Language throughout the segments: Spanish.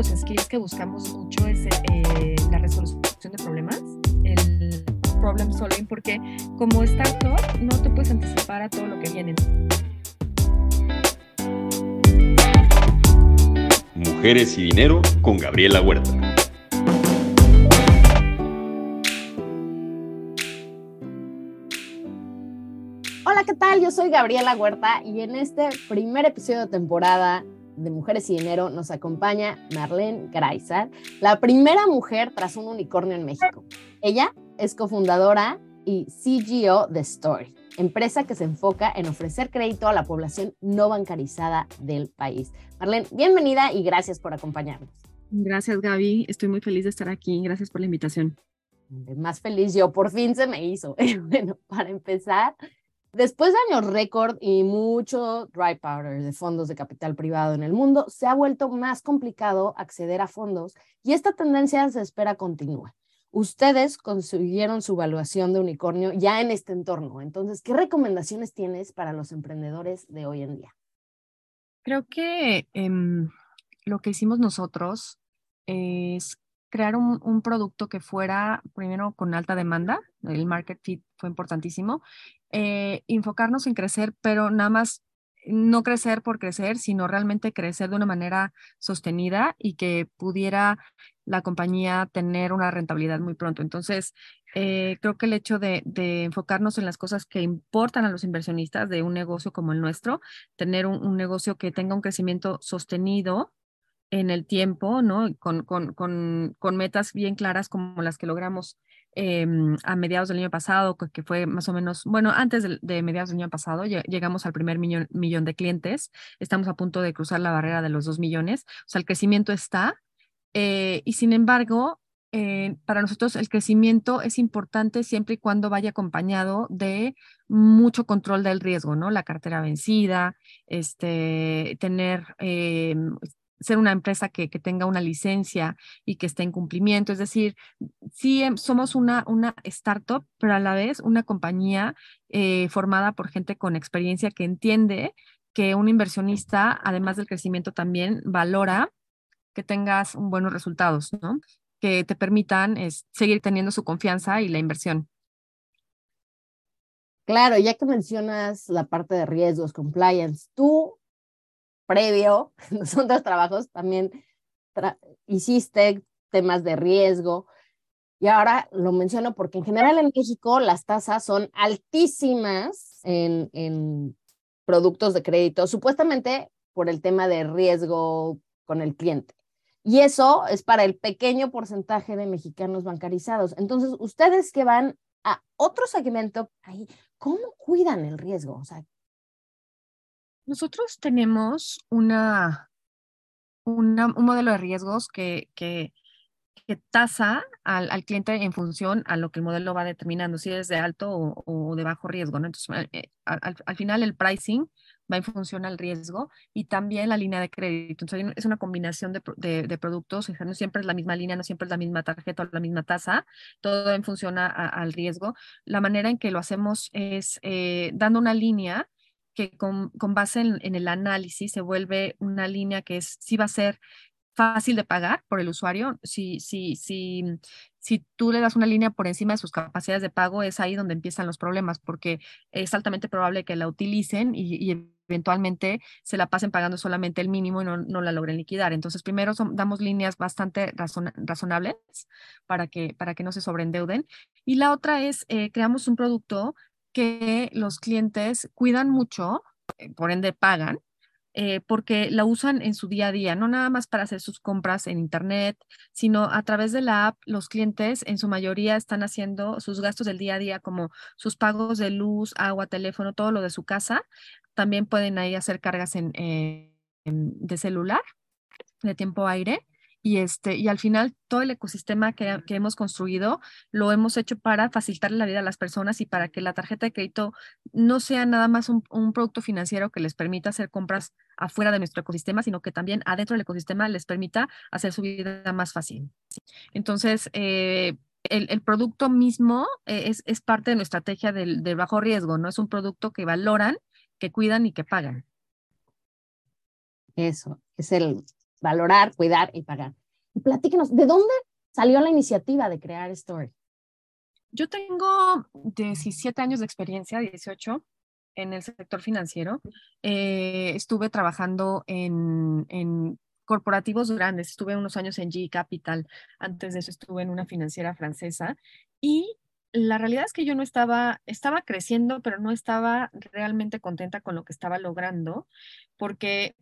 los skills que buscamos mucho es eh, la resolución de problemas, el problem solving, porque como startup no te puedes anticipar a todo lo que viene. Mujeres y Dinero con Gabriela Huerta. Hola, ¿qué tal? Yo soy Gabriela Huerta y en este primer episodio de temporada de Mujeres y Dinero nos acompaña Marlene Greisar, la primera mujer tras un unicornio en México. Ella es cofundadora y CGO de Story, empresa que se enfoca en ofrecer crédito a la población no bancarizada del país. Marlene, bienvenida y gracias por acompañarnos. Gracias, Gaby. Estoy muy feliz de estar aquí. Gracias por la invitación. Más feliz yo, por fin se me hizo. bueno, para empezar, Después de años récord y mucho dry powder de fondos de capital privado en el mundo, se ha vuelto más complicado acceder a fondos y esta tendencia se espera continúe. Ustedes consiguieron su evaluación de unicornio ya en este entorno. Entonces, ¿qué recomendaciones tienes para los emprendedores de hoy en día? Creo que em, lo que hicimos nosotros es crear un, producto que fuera primero con alta demanda, el market fit fue importantísimo, eh, enfocarnos en crecer, pero nada más no crecer por crecer, sino realmente crecer de una manera sostenida y que pudiera la compañía tener una rentabilidad muy pronto. Entonces, eh, creo que el hecho de, enfocarnos en las cosas que importan a los inversionistas de un negocio como el nuestro, tener un, un negocio que tenga un crecimiento sostenido, en el tiempo, ¿no? Con, con, con, con metas bien claras como las que logramos em, a mediados del año pasado, que fue más o menos, bueno, antes de, mediados del año pasado, llegamos al primer millón, millón, de clientes, estamos a punto de cruzar la barrera de los dos millones, o sea, el crecimiento está, eh, y sin embargo, eh, para nosotros el crecimiento es importante siempre y cuando vaya acompañado de mucho control del riesgo, ¿no? La cartera vencida, este, tener eh, ser una empresa que, que, tenga una licencia y que esté en cumplimiento. Es decir, sí em, somos una, una startup, pero a la vez una compañía eh, formada por gente con experiencia que entiende que un inversionista, además del crecimiento, también valora que tengas buenos resultados, ¿no? Que te permitan es, seguir teniendo su confianza y la inversión. Claro, ya que mencionas la parte de riesgos, compliance, tú previo, son dos trabajos, también hiciste temas de riesgo. Y ahora lo menciono porque en general en México las tasas son altísimas en, en productos de crédito, supuestamente por el tema de riesgo con el cliente. Y eso es para el pequeño porcentaje de mexicanos bancarizados. Entonces, ustedes que van a otro segmento, ahí, ¿cómo cuidan el riesgo? O sea, nosotros tenemos una, una, un modelo de riesgos que, que, que tasa al, al, cliente en función a lo que el modelo va determinando, si es de alto o, o de bajo riesgo. ¿no? Entonces, eh, al, al, final el pricing va en función al riesgo y también la línea de crédito. Entonces, es una combinación de, de, de productos, no siempre es la misma línea, no siempre es la misma tarjeta o la misma tasa, todo en función a, a, al riesgo. La manera en que lo hacemos es eh, dando una línea con, con base en, el análisis se vuelve una línea que es, sí va a ser fácil de pagar por el usuario. Si, si, si, si tú le das una línea por encima de sus capacidades de pago, es ahí donde empiezan los problemas, porque es altamente probable que la utilicen y, eventualmente se la pasen pagando solamente el mínimo y no, no la logren liquidar. Entonces, primero son, damos líneas bastante razon, razonables para que, para que no se sobreendeuden. Y la otra es, eh, creamos un producto que los clientes cuidan mucho, eh, por ende pagan, eh, porque la usan en su día a día, no nada más para hacer sus compras en Internet, sino a través de la app, los clientes en su mayoría están haciendo sus gastos del día a día, como sus pagos de luz, agua, teléfono, todo lo de su casa. También pueden ahí hacer cargas en, de celular, de tiempo aire y, este, y al final todo el ecosistema que, que, hemos construido lo hemos hecho para facilitar la vida a las personas y para que la tarjeta de crédito no sea nada más un, un, producto financiero que les permita hacer compras afuera de nuestro ecosistema, sino que también adentro del ecosistema les permita hacer su vida más fácil. Entonces, eh, el, el, producto mismo es, es, parte de nuestra estrategia del, del bajo riesgo, ¿no? Es un producto que valoran, que cuidan y que pagan. Eso, es el, valorar, cuidar y pagar. Y platíquenos, ¿de dónde salió la iniciativa de crear Story? Yo tengo 17 años de experiencia, 18, en el sector financiero. Eh, estuve trabajando en, en, corporativos grandes. Estuve unos años en G Capital. Antes de eso estuve en una financiera francesa. Y la realidad es que yo no estaba, estaba creciendo, pero no estaba realmente contenta con lo que estaba logrando, porque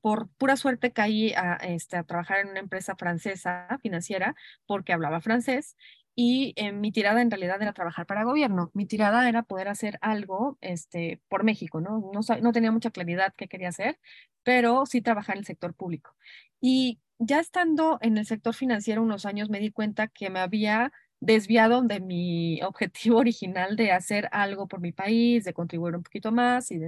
por pura suerte caí a, este, a trabajar en una empresa francesa financiera porque hablaba francés y eh, mi tirada en realidad era trabajar para gobierno. Mi tirada era poder hacer algo este, por México, ¿no? No, no tenía mucha claridad qué quería hacer, pero sí trabajar en el sector público. Y ya estando en el sector financiero unos años me di cuenta que me había desviado de mi objetivo original de hacer algo por mi país, de contribuir un poquito más. Y,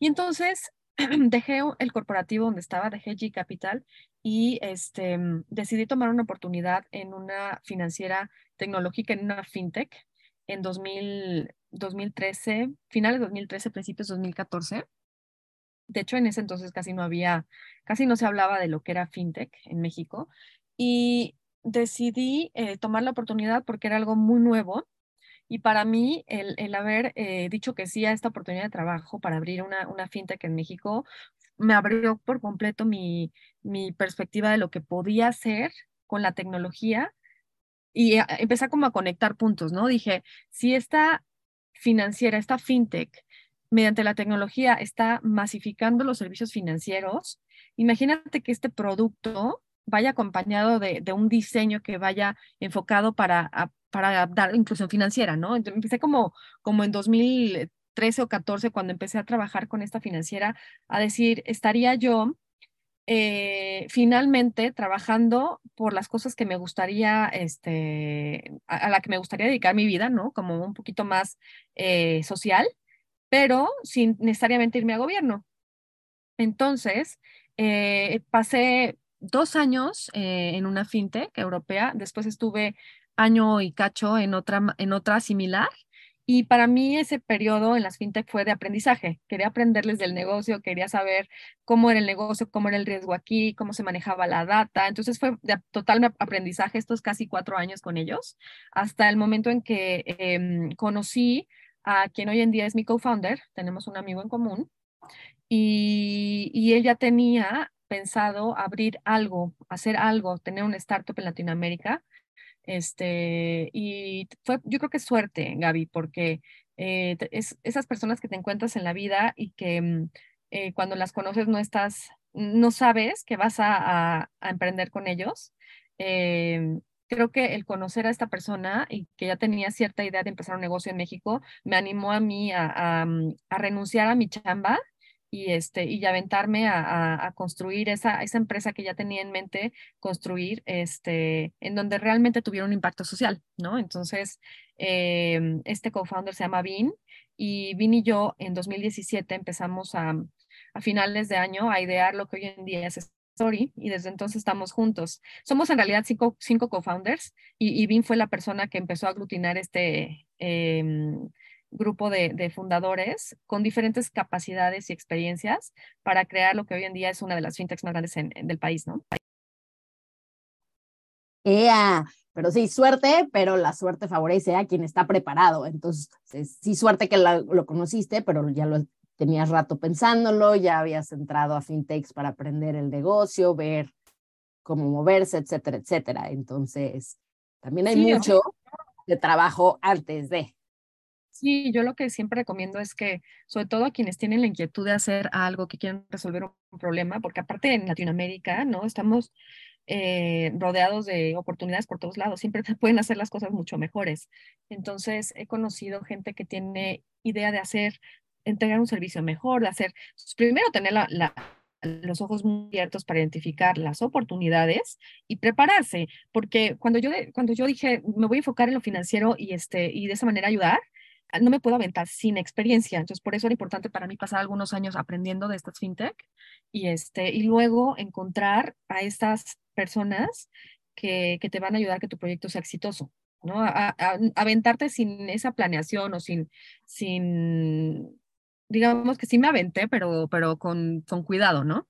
y entonces dejé el corporativo donde estaba, dejé G Capital y este, decidí tomar una oportunidad en una financiera tecnológica, en una fintech, en 2000, 2013, finales de 2013, principios de 2014. De hecho, en ese entonces casi no había, casi no se hablaba de lo que era fintech en México. Y decidí eh, tomar la oportunidad porque era algo muy nuevo y para mí, el, el haber eh, dicho que sí a esta oportunidad de trabajo para abrir una, una fintech en México me abrió por completo mi, mi perspectiva de lo que podía hacer con la tecnología y eh, empecé como a conectar puntos, ¿no? Dije, si esta financiera, esta fintech, mediante la tecnología está masificando los servicios financieros, imagínate que este producto vaya acompañado de, de un diseño que vaya enfocado para, para dar inclusión financiera, ¿no? Entonces, empecé como, como en 2013 o 14, cuando empecé a trabajar con esta financiera, a decir, estaría yo eh, finalmente trabajando por las cosas que me gustaría, este, a, la que me gustaría dedicar mi vida, ¿no? Como un poquito más eh, social, pero sin necesariamente irme a gobierno. Entonces, eh, pasé dos años en una fintech europea, después estuve año y cacho en otra, en otra similar. Y para mí ese periodo en las fintech fue de aprendizaje. Quería aprenderles del negocio, quería saber cómo era el negocio, cómo era el riesgo aquí, cómo se manejaba la data. Entonces fue de total aprendizaje estos casi cuatro años con ellos, hasta el momento en que em, conocí a quien hoy en día es mi co-founder. Tenemos un amigo en común. Y, y él ya tenía pensado abrir algo, hacer algo, tener un startup en Latinoamérica este, y fue, yo creo que suerte, Gaby, porque eh, es esas personas que te encuentras en la vida y que mm, eh, cuando las conoces no estás, no sabes que vas a, a, emprender con ellos. Eh, creo que el conocer a esta persona y que ya tenía cierta idea de empezar un negocio en México me animó a mí a, a, mm, a renunciar a mi chamba y, este, y aventarme a, a, construir esa, esa empresa que ya tenía en mente construir, este, en donde realmente tuviera un impacto social, ¿no? Entonces, eh, este co-founder se llama Vin y Vin y yo en 2017 empezamos a, a finales de año a idear lo que hoy en día es Story y desde entonces estamos juntos. Somos en realidad cinco, cinco co-founders y, y Vin fue la persona que empezó a aglutinar este... Eh, grupo de, fundadores con diferentes capacidades y experiencias para crear lo que hoy en día es una de las fintechs más grandes del país, ¿no? ¡Ea! Pero sí, suerte, pero la suerte favorece a quien está preparado. Entonces, sí, suerte que lo conociste, pero ya lo tenías rato pensándolo, ya habías entrado a fintechs para aprender el negocio, ver cómo moverse, etcétera, etcétera. Entonces, también hay mucho de trabajo antes de. Sí, yo lo que siempre recomiendo es que, sobre todo a quienes tienen la inquietud de hacer algo, que quieren resolver un problema, porque aparte en Latinoamérica, ¿no? Estamos eh, rodeados de oportunidades por todos lados, siempre pueden hacer las cosas mucho mejores. Entonces, he conocido gente que tiene idea de hacer, entregar un servicio mejor, de hacer, pues, primero tener la, los ojos muy abiertos para identificar las oportunidades y prepararse, porque cuando yo, cuando yo dije, me voy a enfocar en lo financiero y, este, y de esa manera ayudar, no me puedo aventar sin experiencia. Entonces, por eso era importante para mí pasar algunos años aprendiendo de estas fintech y, este, y luego encontrar a estas personas que, que te van a ayudar a que tu proyecto sea exitoso. ¿no? A, aventarte sin esa planeación o sin, sin, digamos que sí me aventé, pero, pero con, con cuidado, ¿no?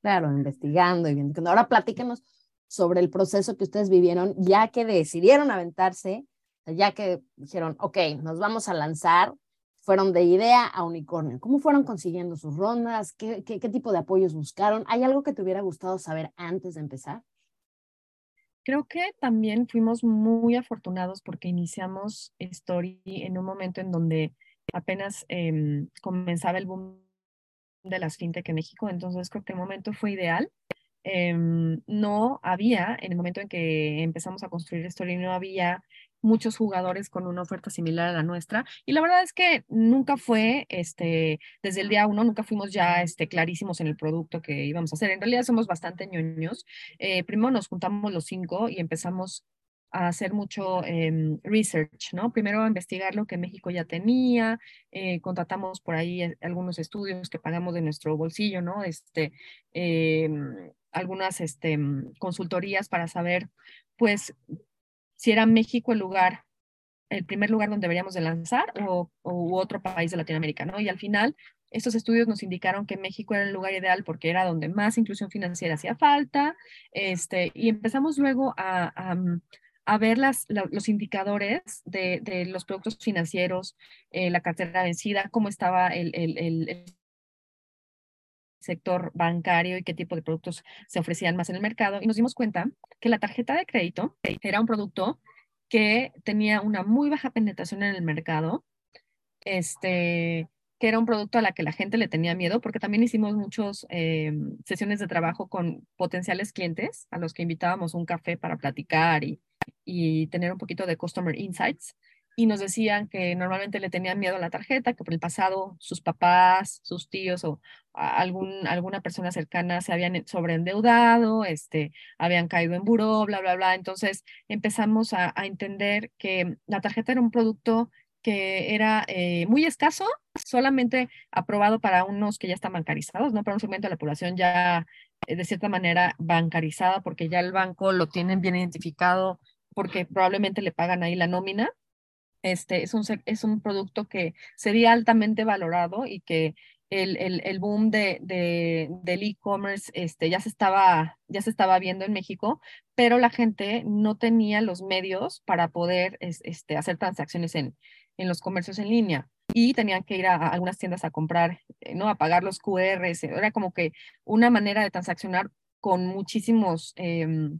Claro, investigando y viendo. Ahora platíquenos sobre el proceso que ustedes vivieron ya que decidieron aventarse, ya que dijeron, ok, nos vamos a lanzar, fueron de idea a unicornio. ¿Cómo fueron consiguiendo sus rondas? ¿Qué, qué, tipo de apoyos buscaron? ¿Hay algo que te hubiera gustado saber antes de empezar? Creo que también fuimos muy afortunados porque iniciamos Story en un momento en donde apenas eh, comenzaba el boom de las fintech en México, entonces creo que el momento fue ideal Em, no había, en el momento en que empezamos a construir Story, no había muchos jugadores con una oferta similar a la nuestra. Y la verdad es que nunca fue, este, desde el día uno, nunca fuimos ya este, clarísimos en el producto que íbamos a hacer. En realidad somos bastante ñoños. Eh, primero nos juntamos los cinco y empezamos a hacer mucho em, research, ¿no? Primero a investigar lo que México ya tenía, eh, contratamos por ahí eh, algunos estudios que pagamos de nuestro bolsillo, ¿no? Este, em, algunas este, mm, consultorías para saber, pues, si era México el lugar, el primer lugar donde deberíamos de lanzar o, u otro país de Latinoamérica, ¿no? Y al final, estos estudios nos indicaron que México era el lugar ideal porque era donde más inclusión financiera hacía falta, este, y empezamos luego a, a, mm, ver las, los indicadores de, de, los productos financieros, eh, la cartera vencida, cómo estaba el, el, el sector bancario y qué tipo de productos se ofrecían más en el mercado y nos dimos cuenta que la tarjeta de crédito era un producto que tenía una muy baja penetración en el mercado, este, que era un producto a la que la gente le tenía miedo, porque también hicimos muchas eh, sesiones de trabajo con potenciales clientes a los que invitábamos un café para platicar y, y tener un poquito de customer insights y nos decían que normalmente le tenían miedo a la tarjeta, que por el pasado sus papás, sus tíos o algún, alguna persona cercana se habían sobreendeudado, este, habían caído en buró, bla, bla, bla. Entonces empezamos a, entender que la tarjeta era un producto que era eh, muy escaso, solamente aprobado para unos que ya están bancarizados, ¿no? Para un segmento de la población ya eh, de cierta manera bancarizada, porque ya el banco lo tienen bien identificado, porque probablemente le pagan ahí la nómina este, es, un, es un producto que sería altamente valorado y que el, el, el boom de, de, del e-commerce este, ya, se estaba, ya se estaba viendo en México, pero la gente no tenía los medios para poder este, hacer transacciones en, en los comercios en línea y tenían que ir a, algunas tiendas a comprar, eh, ¿no? A pagar los QRs. Era como que una manera de transaccionar con muchísimos em,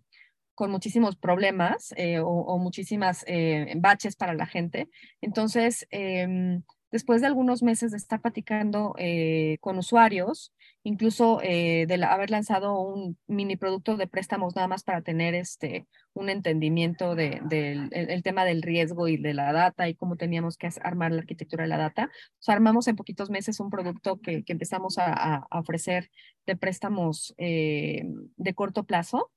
con muchísimos problemas eh, o, muchísimas eh, baches para la gente. Entonces, em, después de algunos meses de estar platicando eh, con usuarios, incluso de haber lanzado un mini producto de préstamos nada más para tener este, un entendimiento del de, tema del riesgo y de la data y cómo teníamos que armar la arquitectura de la data. armamos en poquitos meses un producto que, empezamos a, a, ofrecer de préstamos de corto plazo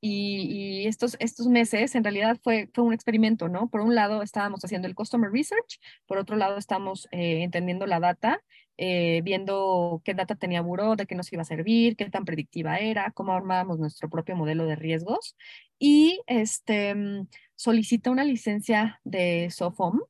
y, estos, estos meses en realidad fue, fue un experimento, ¿no? Por un lado estábamos haciendo el Customer Research, por otro lado estamos eh, entendiendo la data, eh, viendo qué data tenía Buró, de qué nos iba a servir, qué tan predictiva era, cómo armábamos nuestro propio modelo de riesgos. Y este, mm, solicita una licencia de SOFOM.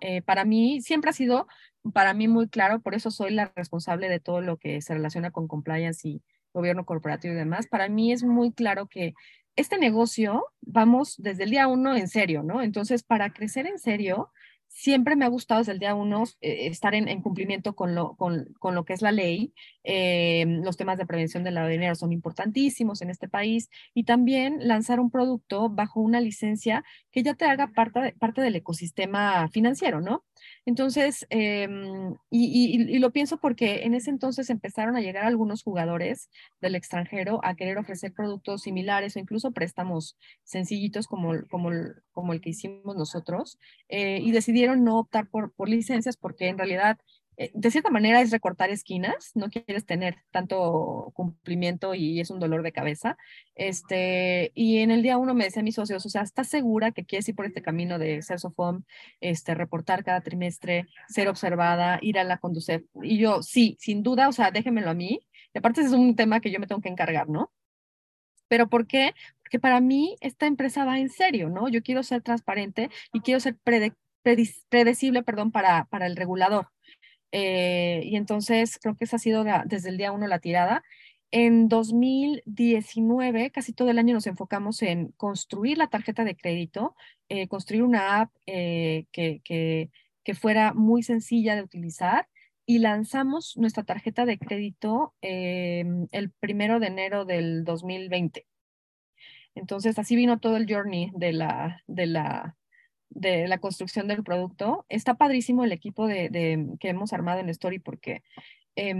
Eh, para mí siempre ha sido, para mí muy claro, por eso soy la responsable de todo lo que se relaciona con compliance y gobierno corporativo y demás, para mí es muy claro que este negocio vamos desde el día uno en serio, ¿no? Entonces, para crecer en serio, siempre me ha gustado desde el día uno eh, estar en, cumplimiento con lo, con, con lo, que es la ley. Eh, los temas de prevención del lavado de dinero son importantísimos en este país y también lanzar un producto bajo una licencia que ya te haga parte, parte del ecosistema financiero, ¿no? Entonces, em, y, y, lo pienso porque en ese entonces empezaron a llegar algunos jugadores del extranjero a querer ofrecer productos similares o incluso préstamos sencillitos como, como, como el que hicimos nosotros eh, y decidieron no optar por, por licencias porque en realidad de cierta manera es recortar esquinas, no quieres tener tanto cumplimiento y es un dolor de cabeza. Este, y en el día uno me decían mis socios, o sea, ¿estás segura que quieres ir por este camino de ser SOFOM, este, reportar cada trimestre, ser observada, ir a la conducir? Y yo, sí, sin duda, o sea, déjenmelo a mí. Y aparte es un tema que yo me tengo que encargar, ¿no? ¿Pero por qué? Porque para mí esta empresa va en serio, ¿no? Yo quiero ser transparente y quiero ser predecible, perdón, para, para el regulador. Eh, y entonces creo que esa ha sido desde el día uno la tirada. En 2019, casi todo el año nos enfocamos en construir la tarjeta de crédito, eh, construir una app eh, que, que, que, fuera muy sencilla de utilizar y lanzamos nuestra tarjeta de crédito el primero de enero del 2020. Entonces, así vino todo el journey de la, de la, de la construcción del producto. Está padrísimo el equipo de, de, que hemos armado en Story porque eh,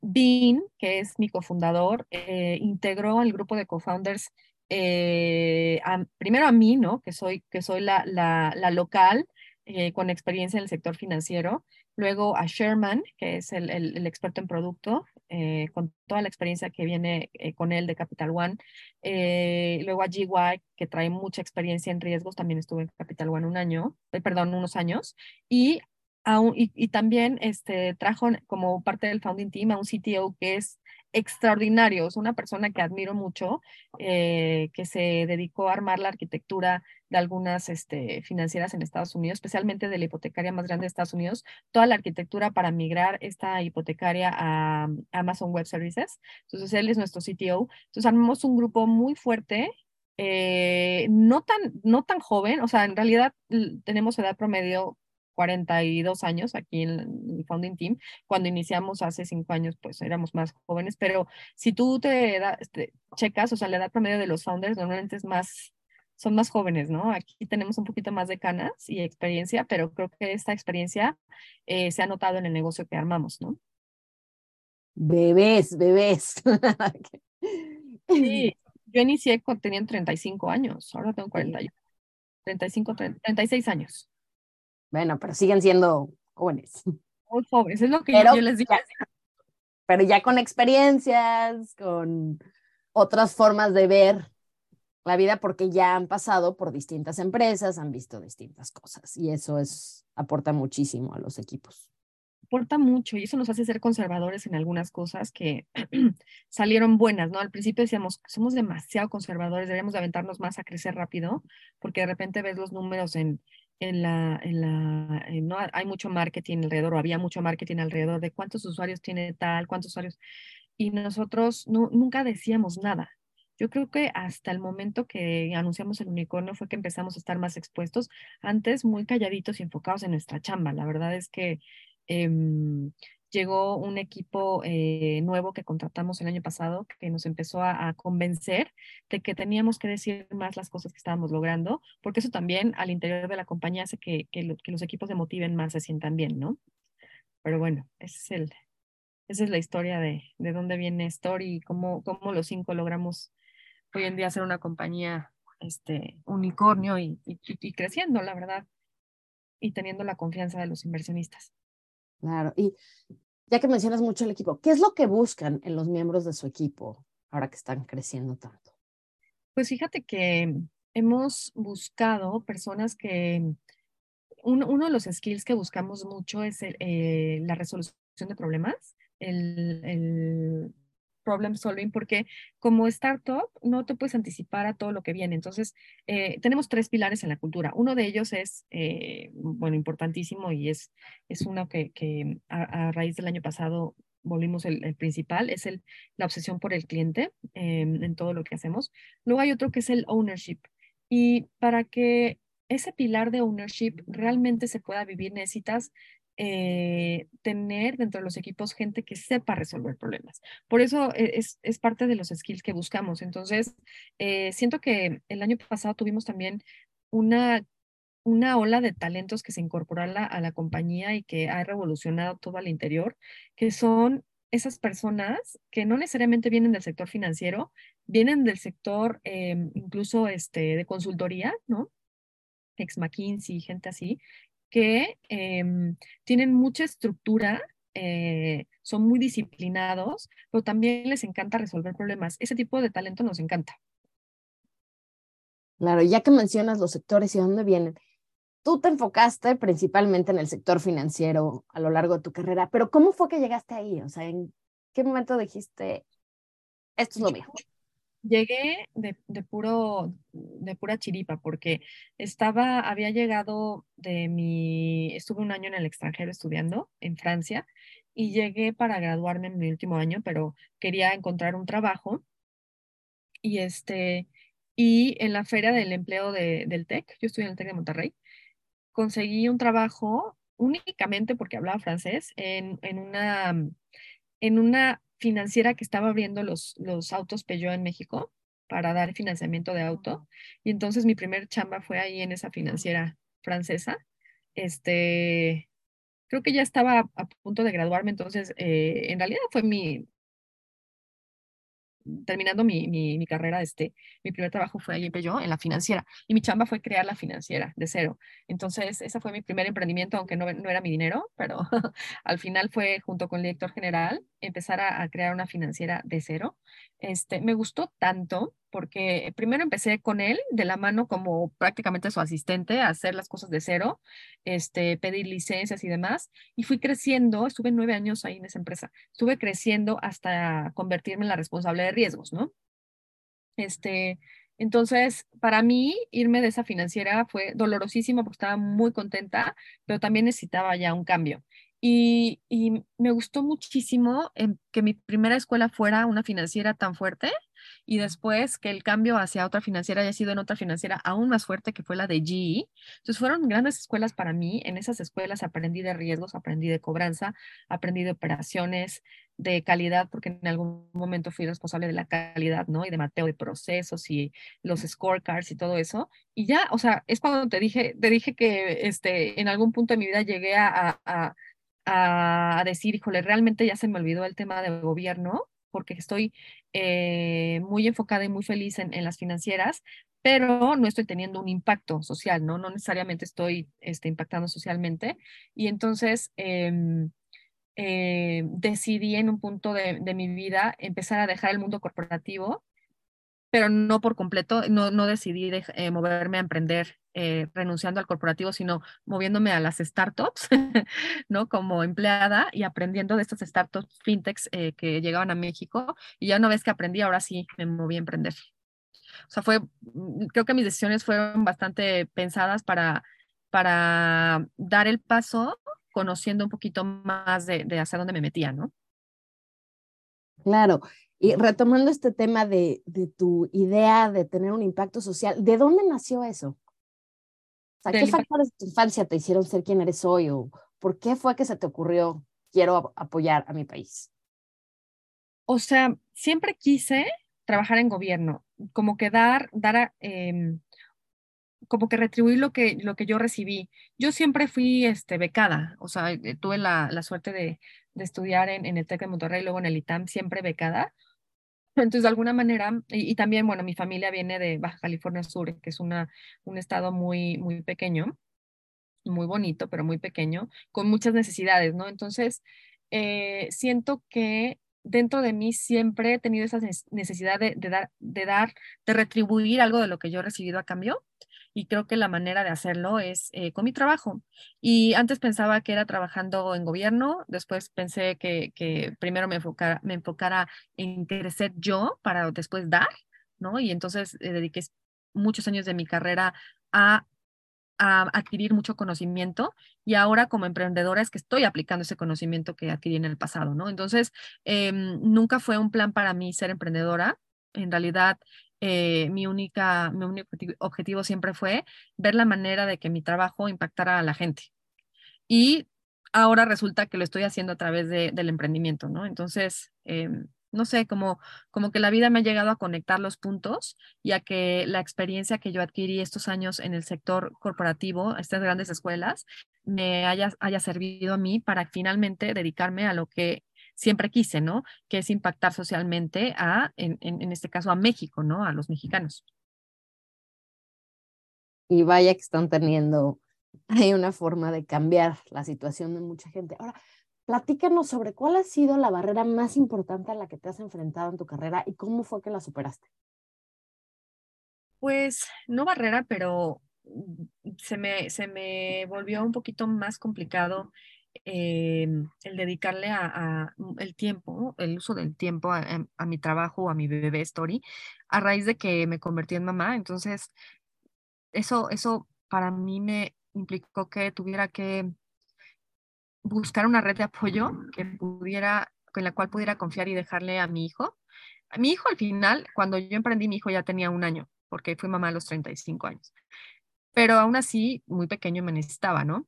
Bean, que es mi cofundador, eh, integró al grupo de co-founders eh, primero a mí, ¿no? Que soy, que soy la, la, local eh, con experiencia en el sector financiero. Luego a Sherman, que es el, el, el experto en producto, eh, con toda la experiencia que viene eh, con él de Capital One. Eh, luego a GY, que trae mucha experiencia en riesgos, también estuvo en Capital One un año, perdón, unos años. Y y, y, también este, trajo como parte del founding team a un CTO que es extraordinario, es una persona que admiro mucho, eh, que se dedicó a armar la arquitectura de algunas este, financieras en Estados Unidos, especialmente de la hipotecaria más grande de Estados Unidos, toda la arquitectura para migrar esta hipotecaria a Amazon Web Services. Entonces, él es nuestro CTO. Entonces, armamos un grupo muy fuerte eh, no, tan, no tan joven, o sea, en realidad tenemos edad promedio 42 años aquí en el founding team. Cuando iniciamos hace cinco años, pues éramos más jóvenes, pero si tú te, da, te checas, o sea, la edad promedio de los founders normalmente es más, son más jóvenes, ¿no? Aquí tenemos un poquito más de canas y experiencia, pero creo que esta experiencia eh, se ha notado en el negocio que armamos, ¿no? Bebés, bebés. sí, yo inicié cuando tenían 35 años, ahora tengo 41. 35, 30, 36 años. Bueno, pero siguen siendo jóvenes. Muy jóvenes, es lo que pero, yo les digo. pero ya con experiencias, con otras formas de ver la vida, porque ya han pasado por distintas empresas, han visto distintas cosas y eso es aporta muchísimo a los equipos. Aporta mucho y eso nos hace ser conservadores en algunas cosas que salieron buenas, ¿no? Al principio decíamos, somos demasiado conservadores, deberíamos de aventarnos más a crecer rápido, porque de repente ves los números en, en la, en la, en, no hay mucho marketing alrededor, o había mucho marketing alrededor de cuántos usuarios tiene tal, cuántos usuarios, y nosotros no, nunca decíamos nada. Yo creo que hasta el momento que anunciamos el unicornio fue que empezamos a estar más expuestos, antes muy calladitos y enfocados en nuestra chamba. La verdad es que eh, llegó un equipo eh, nuevo que contratamos el año pasado que nos empezó a, convencer de que teníamos que decir más las cosas que estábamos logrando, porque eso también al interior de la compañía hace que, que los equipos se motiven más, se sientan bien, ¿no? Pero bueno, ese es el, esa es la historia de, de dónde viene Story y cómo, cómo los cinco logramos hoy en día ser una compañía este, unicornio y, y, y creciendo, la verdad, y teniendo la confianza de los inversionistas. Claro, y ya que mencionas mucho el equipo, ¿qué es lo que buscan en los miembros de su equipo ahora que están creciendo tanto? Pues fíjate que hemos buscado personas que, un, uno de los skills que buscamos mucho es eh, la resolución de problemas, el, el problem solving, porque como startup no te puedes anticipar a todo lo que viene. Entonces, eh, tenemos tres pilares en la cultura. Uno de ellos es, eh, bueno, importantísimo y es, es uno que, a, raíz del año pasado volvimos el, principal, es el, la obsesión por el cliente eh, en todo lo que hacemos. Luego hay otro que es el ownership. Y para que ese pilar de ownership realmente se pueda vivir, necesitas eh, tener dentro de los equipos gente que sepa resolver problemas. Por eso e, es, es parte de los skills que buscamos. Entonces, eh, siento que el año pasado tuvimos también una, una ola de talentos que se incorporó a la, a la compañía y que ha revolucionado todo al interior, que son esas personas que no necesariamente vienen del sector financiero, vienen del sector eh, incluso este, de consultoría, ¿no? Ex McKinsey, gente así, que eh, tienen mucha estructura, eh, son muy disciplinados, pero también les encanta resolver problemas. Ese tipo de talento nos encanta. Claro, ya que mencionas los sectores y dónde vienen, tú te enfocaste principalmente en el sector financiero a lo largo de tu carrera, pero ¿cómo fue que llegaste ahí? O sea, ¿en qué momento dijiste, esto es lo mío? Llegué de, puro, de pura chiripa, porque estaba, había llegado de mi, estuve un año en el extranjero estudiando en Francia y llegué para graduarme en mi último año, pero quería encontrar un trabajo. Y este, y en la feria del empleo de, del TEC, yo estoy en el TEC de Monterrey, conseguí un trabajo únicamente porque hablaba francés en, en, una, en una financiera que estaba abriendo los, los autos Peugeot en México para dar financiamiento de auto. Y entonces mi primer chamba fue ahí en esa financiera francesa. Este, creo que ya estaba a punto de graduarme, entonces eh, en realidad fue mi, terminando mi, mi, carrera, este, mi primer trabajo fue ahí en en la financiera, y mi chamba fue crear la financiera de cero. Entonces, ese fue mi primer emprendimiento, aunque no, no era mi dinero, pero al final fue junto con el director general empezar a, a, crear una financiera de cero. Este, me gustó tanto porque primero empecé con él de la mano como prácticamente su asistente a hacer las cosas de cero, este, pedir licencias y demás, y fui creciendo, estuve nueve años ahí en esa empresa, estuve creciendo hasta convertirme en la responsable de riesgos, ¿no? Este, entonces, para mí, irme de esa financiera fue dolorosísimo porque estaba muy contenta, pero también necesitaba ya un cambio. Y, y me gustó muchísimo que mi primera escuela fuera una financiera tan fuerte y después que el cambio hacia otra financiera haya sido en otra financiera aún más fuerte que fue la de GE. Entonces fueron grandes escuelas para mí. En esas escuelas aprendí de riesgos, aprendí de cobranza, aprendí de operaciones, de calidad, porque en algún momento fui responsable de la calidad, ¿no? Y de mateo de procesos y los scorecards y todo eso. Y ya, o sea, es cuando te dije, te dije que este, en algún punto de mi vida llegué a, a, a decir, híjole, realmente ya se me olvidó el tema de gobierno porque estoy eh, muy enfocada y muy feliz en, las financieras, pero no estoy teniendo un impacto social, ¿no? No necesariamente estoy este, impactando socialmente. Y entonces em, eh, decidí en un punto de, de, mi vida empezar a dejar el mundo corporativo pero no por completo, no, no decidí eh, moverme a emprender eh, renunciando al corporativo, sino moviéndome a las startups, ¿no? Como empleada y aprendiendo de estas startups fintechs eh, que llegaban a México. Y ya una vez que aprendí, ahora sí me moví a emprender. O sea, fue, mm, creo que mis decisiones fueron bastante pensadas para, para dar el paso conociendo un poquito más de, de hacia dónde me metía, ¿no? Claro, y retomando este tema de, de, tu idea de tener un impacto social, ¿de dónde nació eso? Sea, ¿Qué factores de tu infancia te hicieron ser quien eres hoy? ¿O por qué fue que se te ocurrió, quiero apoyar a mi país? O sea, siempre quise trabajar en gobierno, como que dar, dar em, como que retribuir lo que, lo que yo recibí. Yo siempre fui este, becada, o sea, eh, tuve la, la suerte de, de estudiar en, en, el TEC de Monterrey, luego en el ITAM, siempre becada. Entonces, de alguna manera, y, también, bueno, mi familia viene de Baja California Sur, que es una, un estado muy, muy pequeño, muy bonito, pero muy pequeño, con muchas necesidades, ¿no? Entonces, eh, siento que dentro de mí siempre he tenido esa necesidad de, dar, de dar, de retribuir algo de lo que yo he recibido a cambio y creo que la manera de hacerlo es eh, con mi trabajo. Y antes pensaba que era trabajando en gobierno, después pensé que, que primero me enfocara, me enfocara en crecer yo para después dar, ¿no? Y entonces eh, dediqué muchos años de mi carrera a a adquirir mucho conocimiento y ahora como emprendedora es que estoy aplicando ese conocimiento que adquirí en el pasado, ¿no? Entonces, em, nunca fue un plan para mí ser emprendedora. En realidad, eh, mi, única, mi único objetivo siempre fue ver la manera de que mi trabajo impactara a la gente. Y ahora resulta que lo estoy haciendo a través de, del emprendimiento, ¿no? Entonces, em, no sé, como, como que la vida me ha llegado a conectar los puntos y a que la experiencia que yo adquirí estos años en el sector corporativo, estas grandes escuelas, me haya, haya servido a mí para finalmente dedicarme a lo que siempre quise, ¿no? Que es impactar socialmente a, en, en, este caso, a México, ¿no? A los mexicanos. Y vaya que están teniendo, hay una forma de cambiar la situación de mucha gente. Ahora, platícanos sobre cuál ha sido la barrera más importante a la que te has enfrentado en tu carrera y cómo fue que la superaste. Pues no barrera, pero se me, se me volvió un poquito más complicado Em, el dedicarle a, el tiempo, el uso del tiempo em, a, mi trabajo, a mi bebé story, a raíz de que me convertí en mamá. Entonces, eso, eso para mí me implicó que tuviera que buscar una red de apoyo que pudiera, con la cual pudiera confiar y dejarle a mi hijo. A mi hijo al final, cuando yo emprendí, mi hijo ya tenía un año, porque fui mamá a los 35 años. Pero aún así, muy pequeño me necesitaba, ¿no?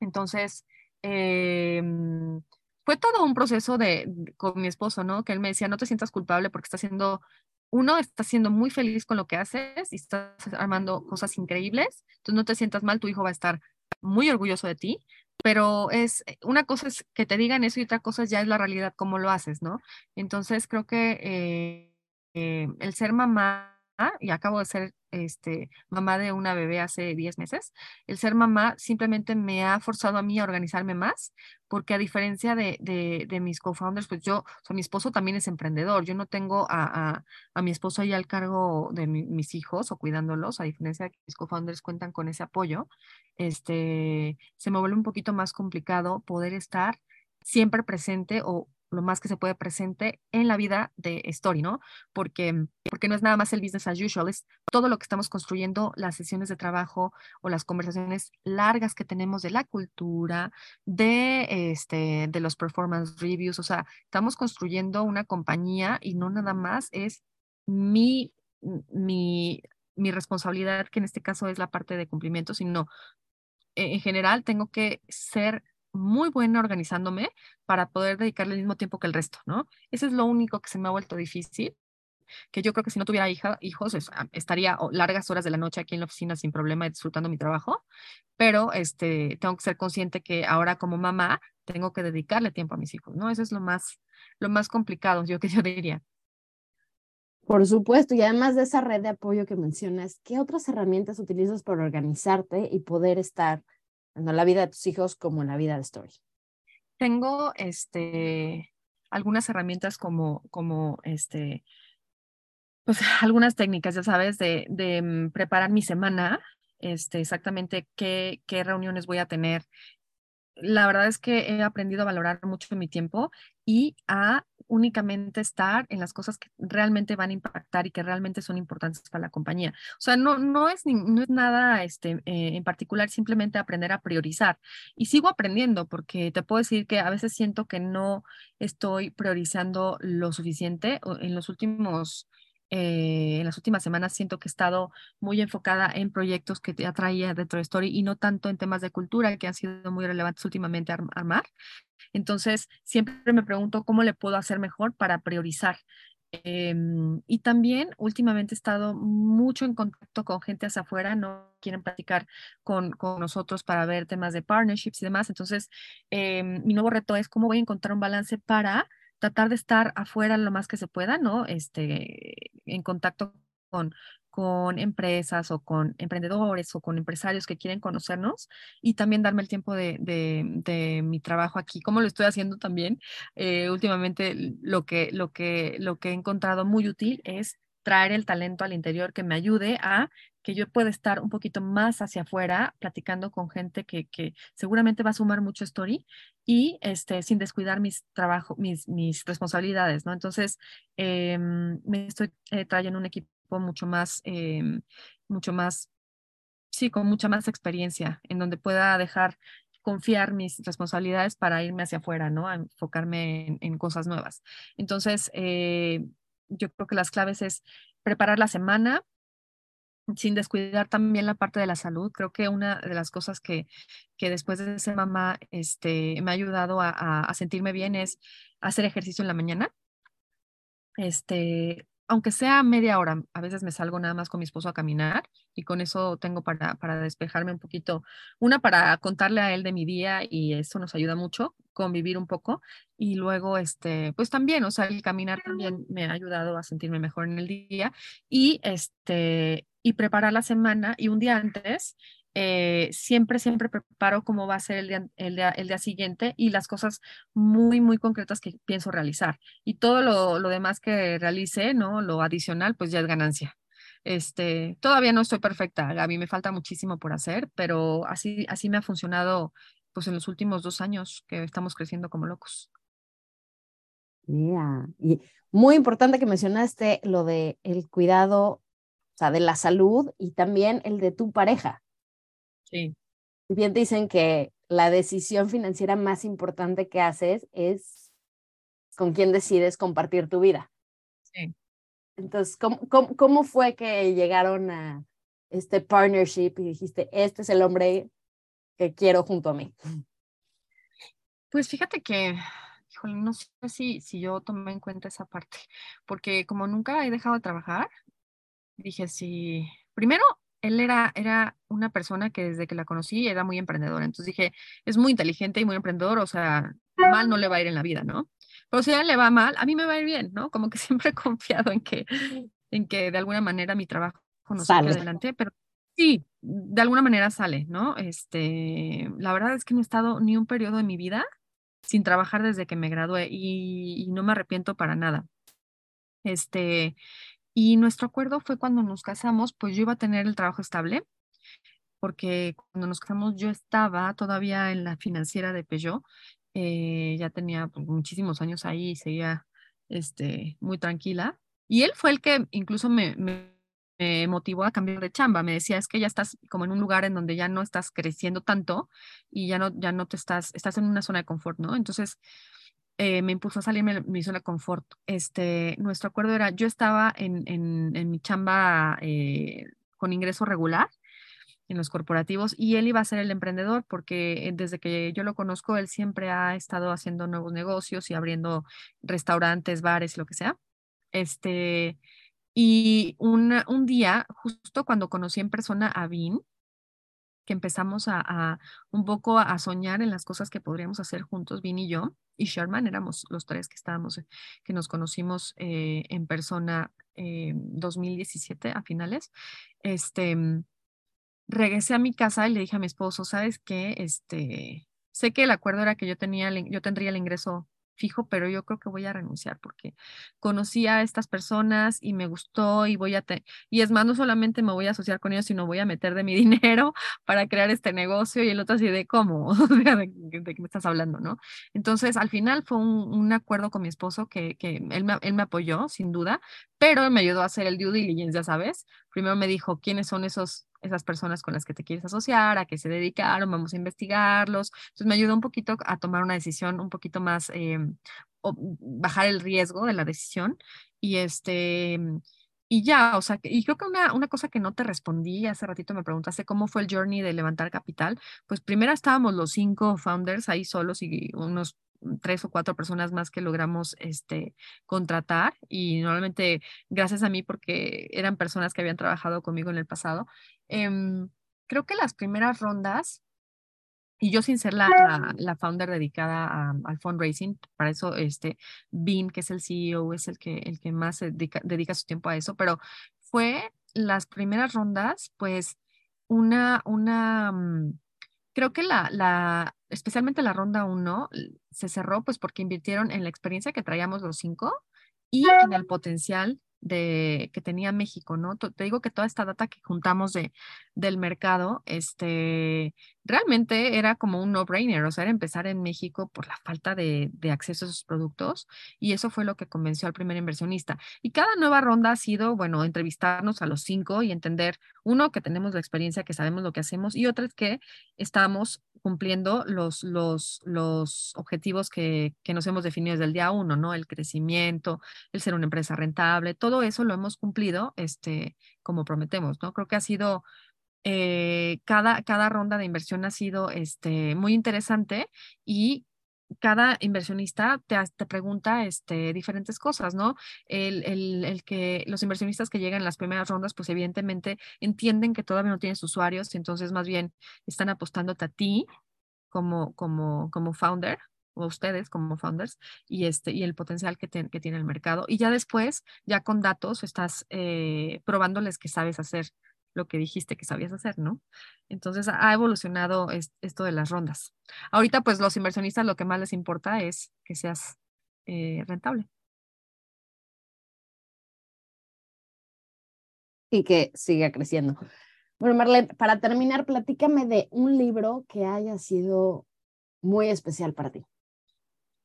Entonces, em, fue todo un proceso de, con mi esposo, ¿no? Que él me decía, no te sientas culpable porque está haciendo, uno, está siendo muy feliz con lo que haces y estás armando cosas increíbles, entonces no te sientas mal, tu hijo va a estar muy orgulloso de ti, pero es, eh, una cosa es que te digan eso y otra cosa ya es la realidad, cómo lo haces, ¿no? Entonces creo que eh, eh, el ser mamá, y acabo de ser este, mamá de una bebé hace 10 meses, el ser mamá simplemente me ha forzado a mí a organizarme más, porque a diferencia de, de, mis co-founders, pues yo, o mi esposo también es emprendedor, yo no tengo a, a, mi esposo ahí al cargo de mis hijos o cuidándolos, a diferencia de que mis co-founders cuentan con ese apoyo, este, se me vuelve un poquito más complicado poder estar siempre presente o lo más que se puede presente en la vida de Story, ¿no? Porque, porque no es nada más el business as usual, es todo lo que estamos construyendo, las sesiones de trabajo o las conversaciones largas que tenemos de la cultura, de, este, de los performance reviews, o sea, estamos construyendo una compañía y no nada más es mi, mi, mi responsabilidad, que en este caso es la parte de cumplimiento, sino en general tengo que ser muy buena organizándome para poder dedicarle el mismo tiempo que el resto, ¿no? Eso es lo único que se me ha vuelto difícil, que yo creo que si no tuviera hija, hijos estaría largas horas de la noche aquí en la oficina sin problema disfrutando mi trabajo, pero este, tengo que ser consciente que ahora como mamá tengo que dedicarle tiempo a mis hijos, ¿no? Eso es lo más, lo más complicado, yo que yo diría. Por supuesto, y además de esa red de apoyo que mencionas, ¿qué otras herramientas utilizas para organizarte y poder estar en la vida de tus hijos como en la vida de Story? Tengo este, algunas herramientas como, como este, pues algunas técnicas, ya sabes, de, de mm, preparar mi semana, este, exactamente qué, qué reuniones voy a tener. La verdad es que he aprendido a valorar mucho mi tiempo y a únicamente estar en las cosas que realmente van a impactar y que realmente son importantes para la compañía. O sea, no, no, es, no es nada este, eh, en particular, simplemente aprender a priorizar. Y sigo aprendiendo porque te puedo decir que a veces siento que no estoy priorizando lo suficiente. En los últimos eh, en las últimas semanas siento que he estado muy enfocada en proyectos que te atraía dentro de Story y no tanto en temas de cultura que han sido muy relevantes últimamente armar. Entonces, siempre me pregunto cómo le puedo hacer mejor para priorizar. Em, y también últimamente he estado mucho en contacto con gente hacia afuera, no quieren platicar con, con nosotros para ver temas de partnerships y demás. Entonces, em, mi nuevo reto es cómo voy a encontrar un balance para tratar de estar afuera lo más que se pueda, ¿no? Este, en contacto con, con empresas o con emprendedores o con empresarios que quieren conocernos y también darme el tiempo de, de, mi trabajo aquí, como lo estoy haciendo también. Eh, últimamente lo que, lo, que, lo que he encontrado muy útil es traer el talento al interior que me ayude a que yo pueda estar un poquito más hacia afuera, platicando con gente que, seguramente va a sumar mucho story y este, sin descuidar mis trabajos, mis, mis responsabilidades, ¿no? Entonces, em, me estoy eh, trayendo un equipo mucho más, em, mucho más, sí, con mucha más experiencia, en donde pueda dejar confiar mis responsabilidades para irme hacia afuera, ¿no? Enfocarme en, cosas nuevas. Entonces, eh, yo creo que las claves es preparar la semana, sin descuidar también la parte de la salud. Creo que una de las cosas que, que después de ser mamá este, me ha ayudado a, a, sentirme bien es hacer ejercicio en la mañana. Este, aunque sea media hora, a veces me salgo nada más con mi esposo a caminar y con eso tengo para, para despejarme un poquito. Una para contarle a él de mi día y eso nos ayuda mucho, convivir un poco. Y luego, este, pues también, o sea, el caminar también me ha ayudado a sentirme mejor en el día. Y este, y preparar la semana y un día antes eh, siempre, siempre preparo cómo va a ser el día, el, día, el día, siguiente y las cosas muy, muy concretas que pienso realizar. Y todo lo, lo, demás que realice, ¿no? Lo adicional, pues ya es ganancia. Este, todavía no estoy perfecta, a mí me falta muchísimo por hacer, pero así, así me ha funcionado pues en los últimos dos años que estamos creciendo como locos. Yeah. Y muy importante que mencionaste lo de el cuidado sea, de la salud y también el de tu pareja. Sí. Bien dicen que la decisión financiera más importante que haces es con quién decides compartir tu vida. Sí. Entonces, ¿cómo, cómo, cómo fue que llegaron a este partnership y dijiste, este es el hombre que quiero junto a mí? Pues fíjate que, híjole, no sé si, si yo tomé en cuenta esa parte, porque como nunca he dejado de trabajar, dije, sí, primero, él era, era una persona que desde que la conocí era muy emprendedora, entonces dije, es muy inteligente y muy emprendedor, o sea, mal no le va a ir en la vida, ¿no? Pero si a él le va mal, a mí me va a ir bien, ¿no? Como que siempre he confiado en que, en que de alguna manera mi trabajo nos Sale. adelante, pero sí, de alguna manera sale, ¿no? Este, la verdad es que no he estado ni un periodo de mi vida sin trabajar desde que me gradué y, y no me arrepiento para nada. Este, y nuestro acuerdo fue cuando nos casamos, pues yo iba a tener el trabajo estable, porque cuando nos casamos yo estaba todavía en la financiera de Peugeot, eh, ya tenía pues, muchísimos años ahí y seguía este, muy tranquila. Y él fue el que incluso me, me, me motivó a cambiar de chamba. Me decía, es que ya estás como en un lugar en donde ya no estás creciendo tanto y ya no, ya no te estás, estás en una zona de confort, ¿no? Entonces, eh, me impulsó a salirme de mi zona de confort. Este, nuestro acuerdo era, yo estaba en, en, en mi chamba eh, con ingreso regular en los corporativos y él iba a ser el emprendedor porque eh, desde que yo lo conozco, él siempre ha estado haciendo nuevos negocios y abriendo restaurantes, bares, lo que sea. Este, y una, un día, justo cuando conocí en persona a Vin, que empezamos a, un poco a, soñar en las cosas que podríamos hacer juntos, Vin y yo, y Sherman, éramos los tres que estábamos, eh, que nos conocimos eh, en persona en 2017 a finales. Este, regresé a mi casa y le dije a mi esposo, ¿sabes qué? Este, sé que el acuerdo era que yo tenía, yo tendría el ingreso fijo, pero yo creo que voy a renunciar porque conocí a estas personas y me gustó y voy a, te- y es más, no solamente me voy a asociar con ellos, sino voy a meter de mi dinero para crear este negocio y el otro así de cómo, de qué me estás hablando, ¿no? Entonces, al final fue un, un acuerdo con mi esposo que, que él, me, él me apoyó, sin duda, pero me ayudó a hacer el due diligence, ya sabes. Primero me dijo quiénes son esos, esas personas con las que te quieres asociar, a qué se dedicaron, vamos a investigarlos. Entonces me ayudó un poquito a tomar una decisión un poquito más, o bajar el riesgo de la decisión. Y este, y ya, o sea, y creo que una, una cosa que no te respondí hace ratito me preguntaste cómo fue el journey de levantar capital. Pues primero estábamos los cinco founders ahí solos y unos tres o cuatro personas más que logramos este, contratar y normalmente gracias a mí porque eran personas que habían trabajado conmigo en el pasado. Em, creo que las primeras rondas, y yo sin ser la, la, founder dedicada a- al fundraising, para eso este, Bean, que es el CEO, es el que, el que más dedica, dedica su tiempo a eso, pero fue las primeras rondas, pues una, una, mm, creo que la, la, especialmente la ronda uno l- se cerró pues porque invirtieron en la experiencia que traíamos los cinco y en el potencial de que tenía México, ¿no? Te digo que toda esta data que juntamos de, del mercado, este, realmente era como un no-brainer, o sea, era empezar en México por la falta de, acceso a esos productos y eso fue lo que convenció al primer inversionista. Y cada nueva ronda ha sido, bueno, entrevistarnos a los cinco y entender, uno, que tenemos la experiencia, que sabemos lo que hacemos y otra que estamos cumpliendo los, los, los objetivos que, que nos hemos definido desde el día uno, ¿no? El crecimiento, el ser una empresa rentable, todo eso lo hemos cumplido, este, como prometemos, ¿no? Creo que ha sido, eh, cada, cada ronda de inversión ha sido, este, muy interesante y cada inversionista te, te pregunta este, diferentes cosas, ¿no? El, el, el que los inversionistas que llegan en las primeras rondas, pues evidentemente entienden que todavía no tienes usuarios, entonces más bien están apostándote a ti como, como, como founder o ustedes como founders y, este, y el potencial que, te- que tiene el mercado. Y ya después, ya con datos, estás eh, probándoles que sabes hacer lo que dijiste que sabías hacer, ¿no? Entonces ha evolucionado es- esto de las rondas. Ahorita, pues los inversionistas lo que más les importa es que seas eh, rentable. y que siga creciendo. Bueno, Marlene, para terminar, platícame de un libro que haya sido muy especial para ti.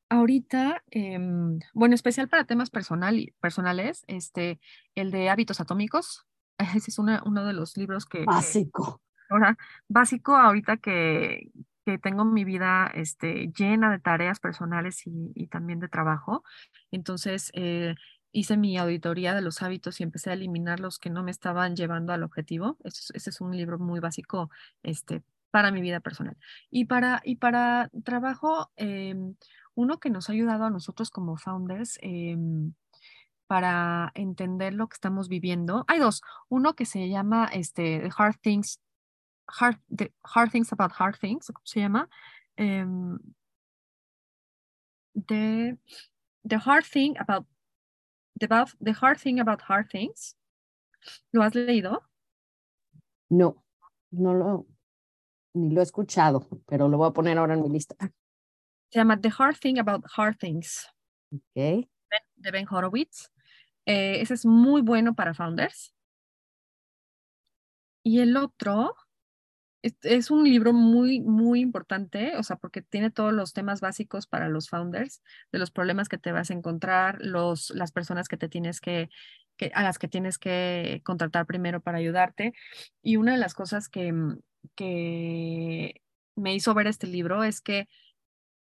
Ahorita, em, bueno, especial para temas personal, personales, este, el de hábitos atómicos. Ese es una, uno de los libros que, que Básico. ahora básico ahorita que, que tengo mi vida este, llena de tareas personales y, también de trabajo. Entonces, eh, hice mi auditoría de los hábitos y empecé a eliminar los que no me estaban llevando al objetivo. Ese, es un libro muy básico este, para mi vida personal. Y para, y para trabajo, em, uno que nos ha ayudado a nosotros como founders em, para entender lo que estamos viviendo. Hay dos. Uno que se llama este, The Hard Things, Hard, the hard Things About Hard Things, ¿cómo se llama? Um, the, the Hard Thing About the, the Hard Thing About Hard Things. ¿Lo has leído? No, no lo, ni lo he escuchado, pero lo voy a poner ahora en mi lista. Se llama The Hard Thing About Hard Things. Ok. De Ben Horowitz. Eh, ese es muy bueno para founders. Y el otro es, un libro muy, muy importante, o sea, porque tiene todos los temas básicos para los founders, de los problemas que te vas a encontrar, los, las personas que te tienes que, que, a las que tienes que contratar primero para ayudarte. Y una de las cosas que, que me hizo ver este libro es que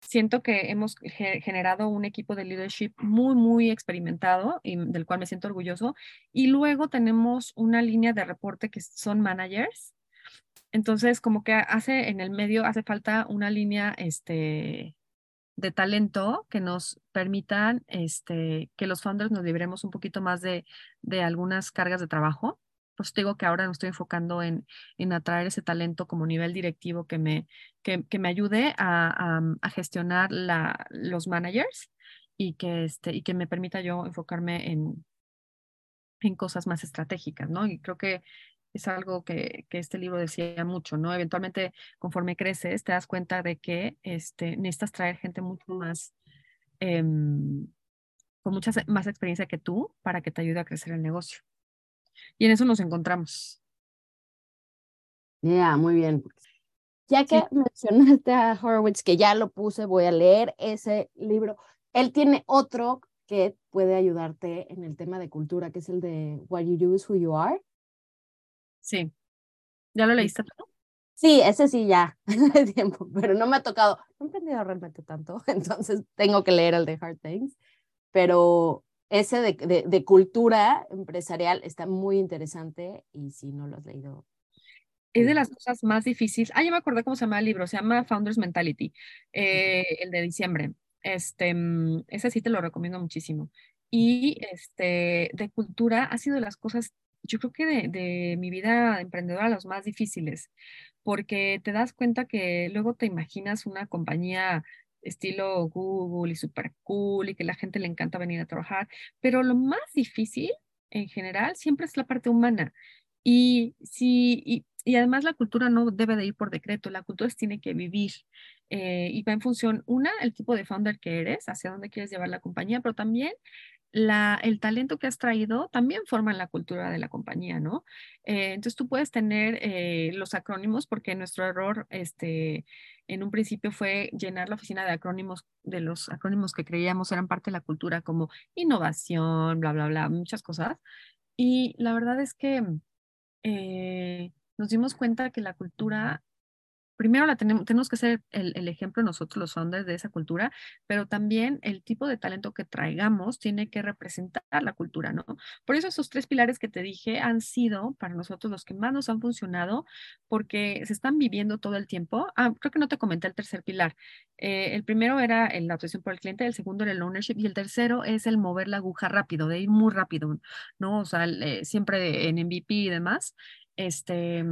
siento que hemos generado un equipo de leadership muy, muy experimentado y del cual me siento orgulloso. Y luego tenemos una línea de reporte que son managers. Entonces, como que hace en el medio, hace falta una línea este, de talento que nos permitan este, que los founders nos libremos un poquito más de, de algunas cargas de trabajo pues digo que ahora me estoy enfocando en, en atraer ese talento como nivel directivo que me, que, que me ayude a, a, gestionar la, los managers y que, este, y que me permita yo enfocarme en, en cosas más estratégicas, ¿no? Y creo que es algo que, que, este libro decía mucho, ¿no? Eventualmente, conforme creces, te das cuenta de que este, necesitas traer gente mucho más, em, con mucha más experiencia que tú para que te ayude a crecer el negocio. Y en eso nos encontramos. Ya, muy bien. Ya que mencionaste a Horowitz, que ya lo puse, voy a leer ese libro. Él tiene otro que puede ayudarte en el tema de cultura, que es el de What You Do is Who You Are. Sí. ¿Ya lo leíste tú? Sí, ese sí ya, tiempo, pero no me ha tocado, no he entendido realmente tanto, entonces tengo que leer el de Hard Things, pero ese de, de, cultura empresarial está muy interesante y si no lo has leído. Es de las cosas más difíciles. Ah, ya me acordé cómo se llama el libro, se llama Founders Mentality, eh, el de diciembre. Este, mm, ese sí te lo recomiendo muchísimo. Y este, de cultura ha sido de las cosas, yo creo que de, de mi vida emprendedora, las más difíciles, porque te das cuenta que luego te imaginas una compañía estilo Google y super cool y que la gente le encanta venir a trabajar, pero lo más difícil en general siempre es la parte humana. Y, si, y, además la cultura no debe de ir por decreto, la cultura tiene que vivir eh, y va en función, una, el tipo de founder que eres, hacia dónde quieres llevar la compañía, pero también el talento que has traído también forma la cultura de la compañía, ¿no? Eh, entonces tú puedes tener eh, los acrónimos porque nuestro error este, en un principio fue llenar la oficina de acrónimos, de los acrónimos que creíamos eran parte de la cultura como innovación, bla, bla, bla, muchas cosas. Y la verdad es que eh, nos dimos cuenta que la cultura primero la tenemos, que ser el, ejemplo nosotros los founders de esa cultura, pero también el tipo de talento que traigamos tiene que representar la cultura, ¿no? Por eso esos tres pilares que te dije han sido para nosotros los que más nos han funcionado porque se están viviendo todo el tiempo. Ah, creo que no te comenté el tercer pilar. Eh, el primero era la obsesión por el cliente, el segundo era el ownership y el tercero es el mover la aguja rápido, de ir muy rápido, ¿no? O sea, eh, siempre en MVP y demás. Este,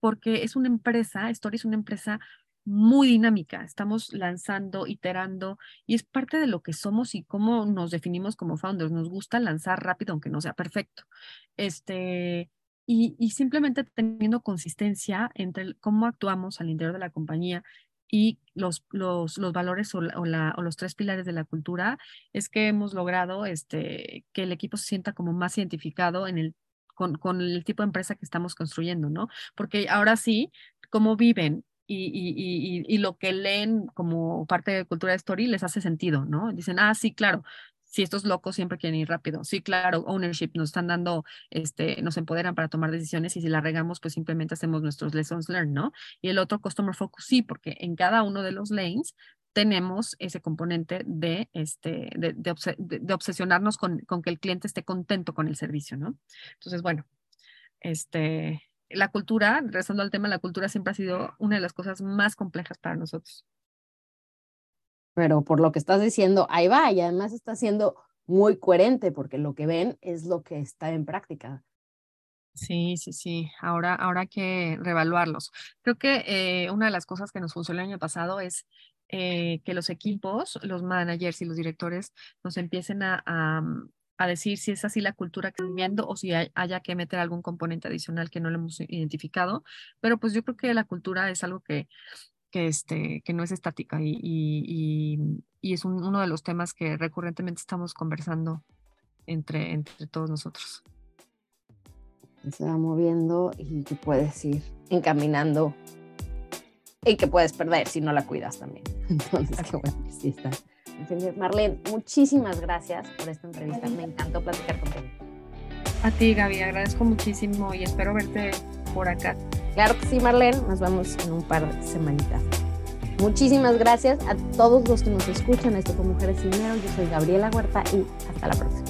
porque es una empresa, Story es una empresa muy dinámica. Estamos lanzando, iterando y es parte de lo que somos y cómo nos definimos como founders. Nos gusta lanzar rápido, aunque no sea perfecto. Este, y, simplemente teniendo consistencia entre cómo actuamos al interior de la compañía y los, los, los valores o, la, o, los tres pilares de la cultura, es que hemos logrado este, que el equipo se sienta como más identificado en el con, el tipo de empresa que estamos construyendo, ¿no? Porque ahora sí, cómo viven y, y, y, y, lo que leen como parte de cultura de story les hace sentido, ¿no? Dicen, ah, sí, claro, si estos locos siempre quieren ir rápido. Sí, claro, ownership nos están dando, este, nos empoderan para tomar decisiones y si la regamos, pues simplemente hacemos nuestros lessons learned, ¿no? Y el otro, customer focus, sí, porque en cada uno de los lanes tenemos ese componente de, este, de, de, obsesionarnos con, con, que el cliente esté contento con el servicio, ¿no? Entonces, bueno, este, la cultura, regresando al tema, la cultura siempre ha sido una de las cosas más complejas para nosotros. Pero por lo que estás diciendo, ahí va, y además está siendo muy coherente porque lo que ven es lo que está en práctica. Sí, sí, sí. Ahora, ahora hay que reevaluarlos. Creo que eh, una de las cosas que nos funcionó el año pasado es eh, que los equipos, los managers y los directores nos empiecen a, a, decir si es así la cultura que están viendo o si haya que meter algún componente adicional que no lo hemos identificado. Pero pues yo creo que la cultura es algo que, que, este, que no es estática y, y, y, es uno de los temas que recurrentemente estamos conversando entre, entre todos nosotros. Se va moviendo y que puedes ir encaminando y que puedes perder si no la cuidas también. Entonces, qué bueno que sí está. Marlene, muchísimas gracias por esta entrevista. Me encantó platicar contigo. A ti, Gaby, agradezco muchísimo y espero verte por acá. Claro que sí, Marlene. Nos vemos en un par de semanitas. Muchísimas gracias a todos los que nos escuchan. Esto con Mujeres Sin Dinero. Yo soy Gabriela Huerta y hasta la próxima.